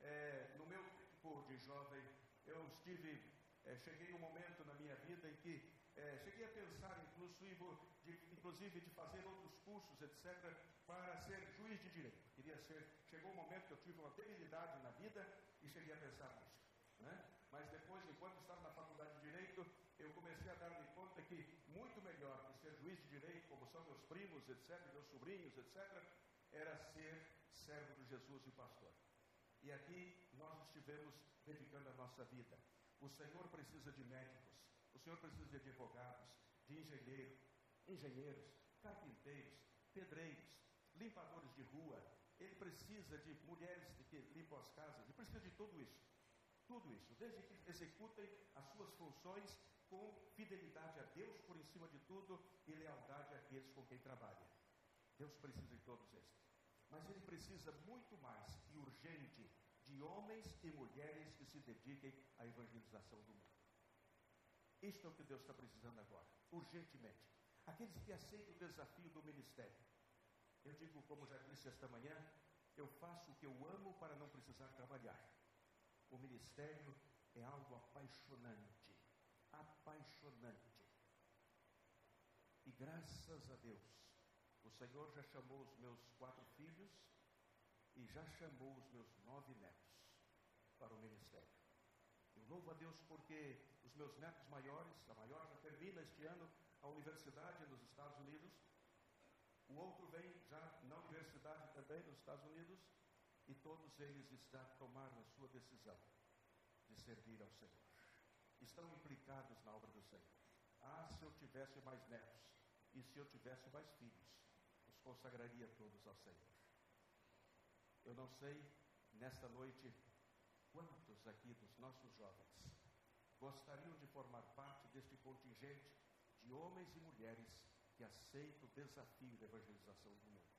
[SPEAKER 1] é, no meu tempo de jovem, eu estive, é, cheguei um momento na minha vida em que é, cheguei a pensar, inclusive de, inclusive, de fazer outros cursos, etc., para ser juiz de direito. Queria ser, chegou um momento que eu tive uma debilidade na vida e cheguei a pensar nisso. Né? Mas depois, enquanto estava na faculdade de direito, eu comecei a dar-me conta que muito melhor que ser juiz de direito, como são meus primos, etc., meus sobrinhos, etc., era ser servo de Jesus e pastor. E aqui nós estivemos dedicando a nossa vida. O Senhor precisa de médicos, o Senhor precisa de advogados, de engenheiro, engenheiros, carpinteiros, pedreiros, limpadores de rua. Ele precisa de mulheres que limpam as casas, ele precisa de tudo isso. Tudo isso, desde que executem as suas funções com fidelidade a Deus por em cima de tudo e lealdade àqueles com quem trabalha. Deus precisa de todos estes. Mas ele precisa muito mais e urgente de homens e mulheres que se dediquem à evangelização do mundo. Isto é o que Deus está precisando agora, urgentemente. Aqueles que aceitam o desafio do ministério. Eu digo, como já disse esta manhã, eu faço o que eu amo para não precisar trabalhar. O ministério é algo apaixonante. Apaixonante. E graças a Deus, o Senhor já chamou os meus quatro filhos e já chamou os meus nove netos para o ministério. Eu louvo a Deus porque os meus netos maiores, a maior já termina este ano a universidade nos Estados Unidos, o outro vem já na universidade também nos Estados Unidos, e todos eles estão tomaram a sua decisão de servir ao Senhor. Estão implicados na obra do Senhor. Ah, se eu tivesse mais netos, e se eu tivesse mais filhos, os consagraria todos ao Senhor. Eu não sei, nesta noite, quantos aqui dos nossos jovens gostariam de formar parte deste contingente de homens e mulheres que aceitam o desafio da evangelização do mundo.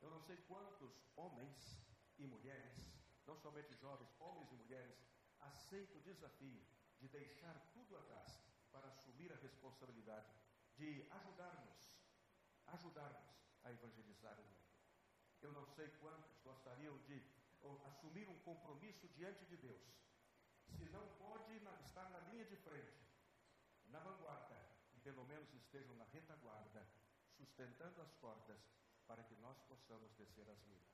[SPEAKER 1] Eu não sei quantos homens e mulheres, não somente jovens, homens e mulheres, aceitam o desafio de deixar tudo atrás para assumir a responsabilidade de ajudarmos, ajudarmos a evangelizar o mundo. Eu não sei quantos gostariam de assumir um compromisso diante de Deus. Se não pode estar na linha de frente, na vanguarda, e pelo menos estejam na retaguarda, sustentando as cordas para que nós possamos descer as minas.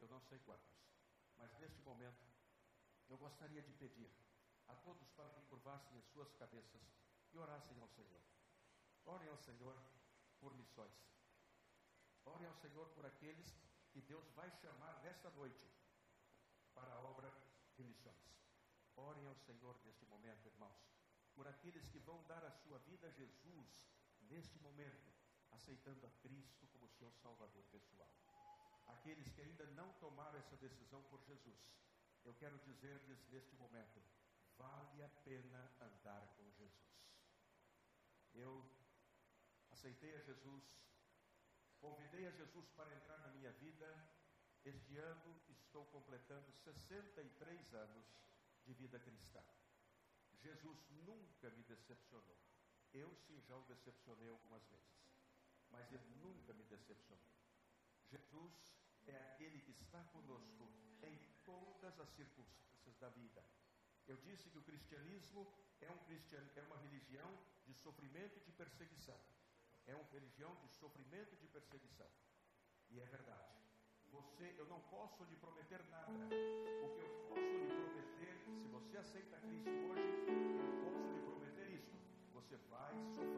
[SPEAKER 1] Eu não sei quantos, mas neste momento eu gostaria de pedir a todos para que curvassem as suas cabeças e orassem ao Senhor. Orem ao Senhor por missões. Orem ao Senhor por aqueles que Deus vai chamar nesta noite para a obra de missões. Orem ao Senhor neste momento, irmãos, por aqueles que vão dar a sua vida a Jesus neste momento, aceitando a Cristo como seu Salvador pessoal. Aqueles que ainda não tomaram essa decisão por Jesus, eu quero dizer-lhes neste momento: vale a pena andar com Jesus. Eu aceitei a Jesus, convidei a Jesus para entrar na minha vida. Este ano estou completando 63 anos de vida cristã. Jesus nunca me decepcionou. Eu sim já o decepcionei algumas vezes, mas ele nunca me decepcionou. Jesus é aquele que está conosco em todas as circunstâncias da vida. Eu disse que o cristianismo é, um cristian, é uma religião de sofrimento e de perseguição. É uma religião de sofrimento e de perseguição. E é verdade. Você, eu não posso lhe prometer nada. O que eu posso lhe prometer, se você aceita Cristo hoje, eu posso lhe prometer isto. Você vai sofrer.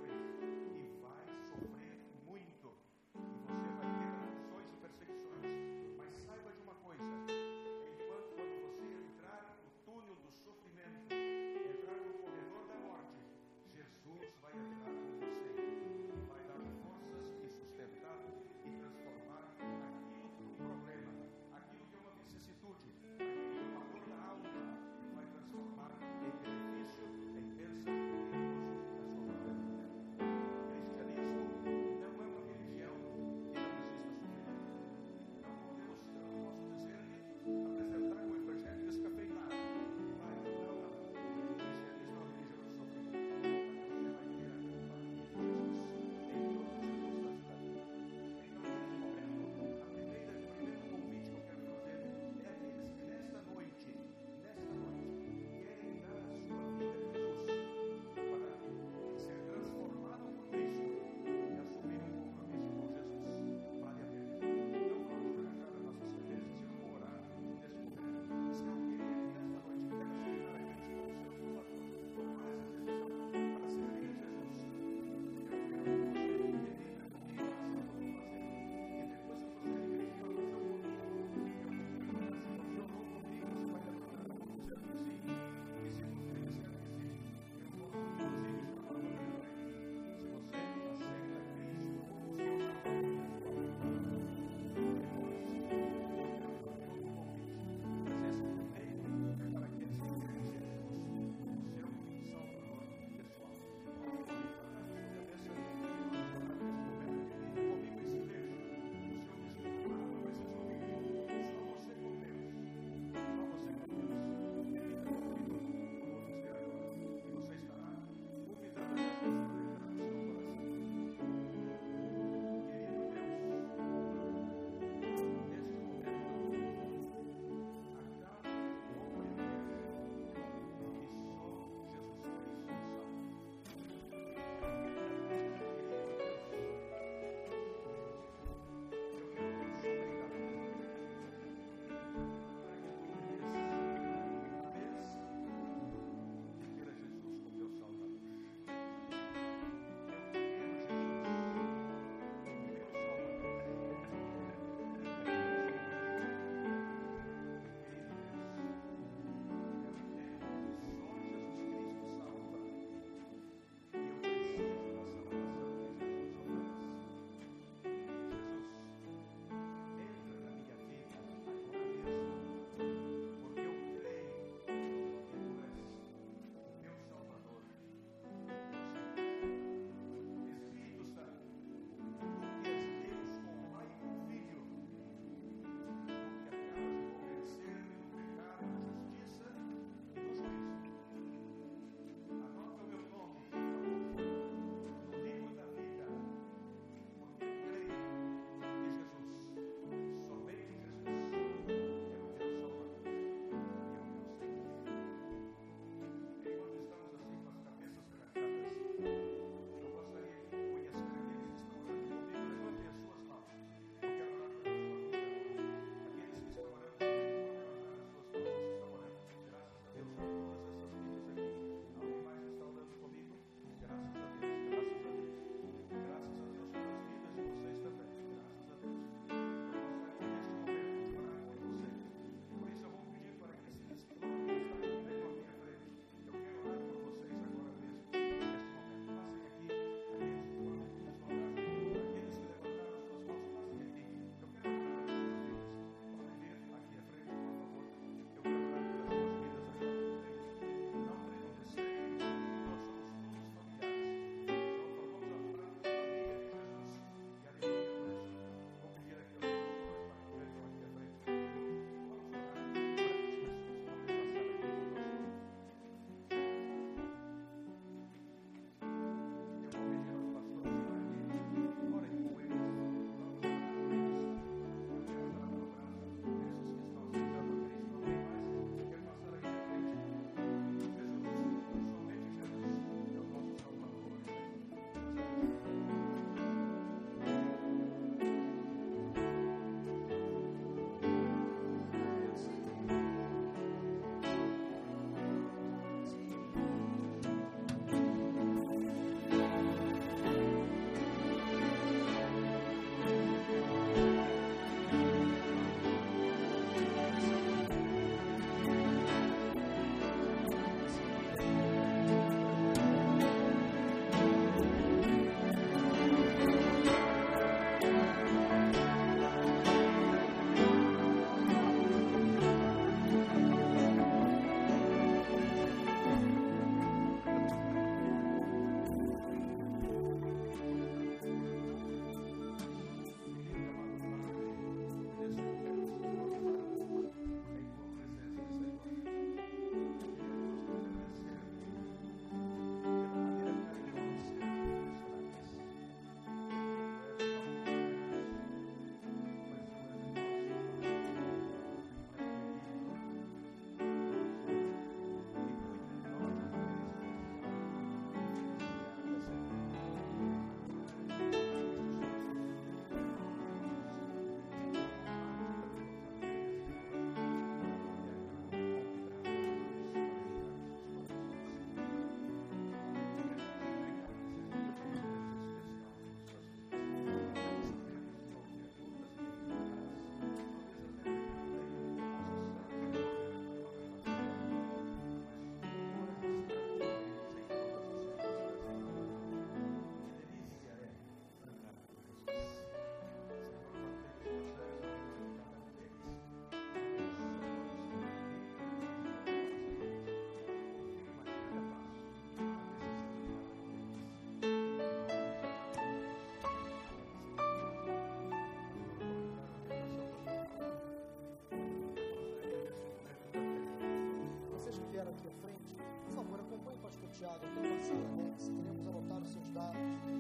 [SPEAKER 2] aqui à frente. Por favor, acompanhe o pastor Tiago
[SPEAKER 1] até uma sala se Queremos anotar os seus dados.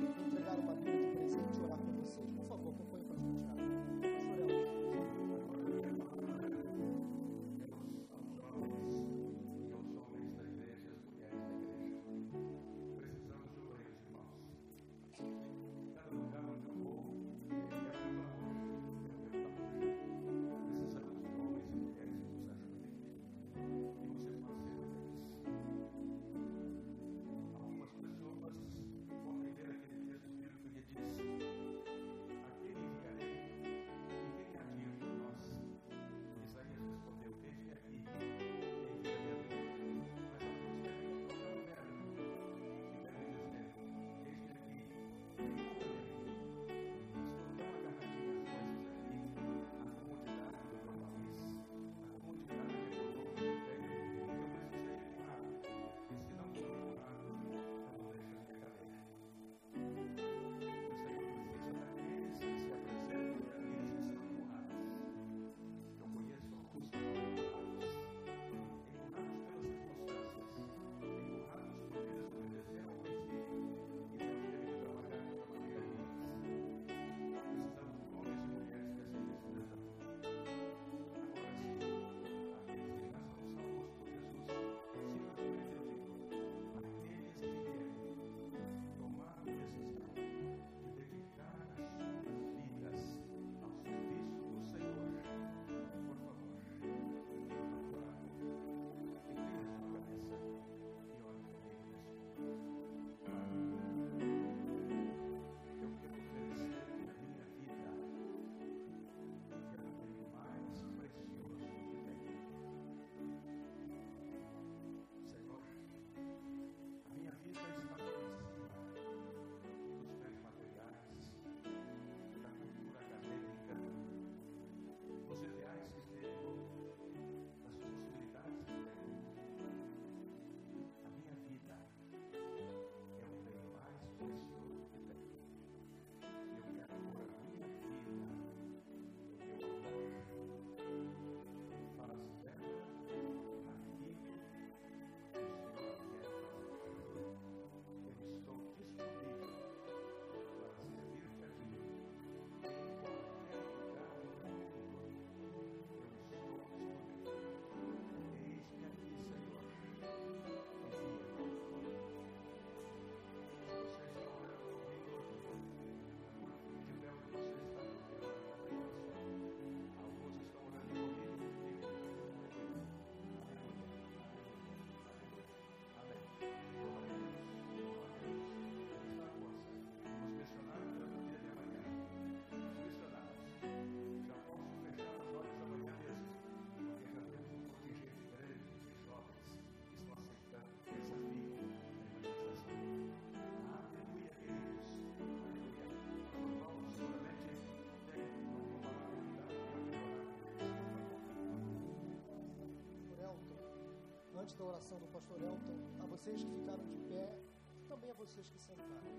[SPEAKER 1] Da
[SPEAKER 2] oração do pastor Elton, a vocês que ficaram de pé, e também a vocês que sentaram,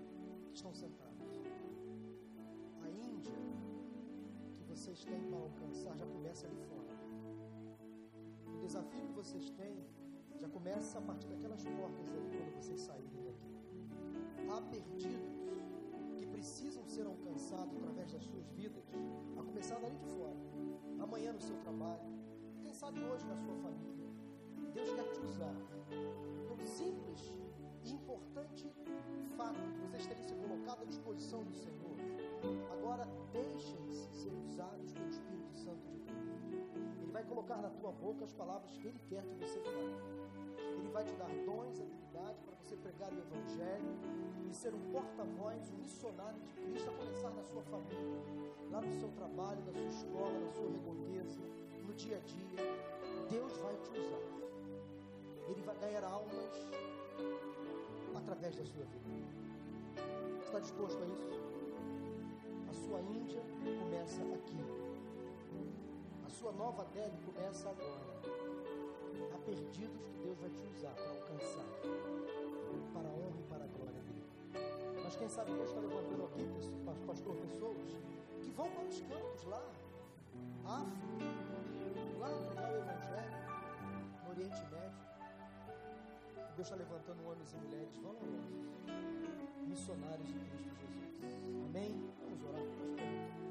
[SPEAKER 2] que estão sentados. A Índia que vocês têm para alcançar já começa ali fora. O desafio que vocês têm já começa a partir daquelas portas ali quando vocês saírem daqui. Há perdidos que precisam ser alcançados através das suas vidas, a começar dali de fora. Amanhã no seu trabalho, quem sabe hoje na sua família. Deus quer te usar. Pelo simples e importante fato de vocês terem se colocado à disposição do Senhor. Agora deixem-se ser usados pelo Espírito Santo de Deus. Ele vai colocar na tua boca as palavras que Ele quer que você fale. Ele vai te dar dons, habilidade para você pregar o Evangelho e ser um porta-voz, um missionário de Cristo, a começar na sua família, lá no seu trabalho, na sua escola, na sua redondeza, no dia a dia. Deus vai te usar. Ele vai ganhar almas através da sua vida. Está disposto a isso? A sua Índia começa aqui. A sua nova Delhi começa agora. Há perdidos que Deus vai te usar para alcançar, para a honra e para a glória dele. Mas quem sabe Deus está levantando aqui, pastor, pessoas que vão para os campos lá, África, lá pregar o Evangelho, no Oriente Médio. Deus está levantando homens e mulheres valorosos, missionários de Cristo Jesus. Amém? Vamos orar.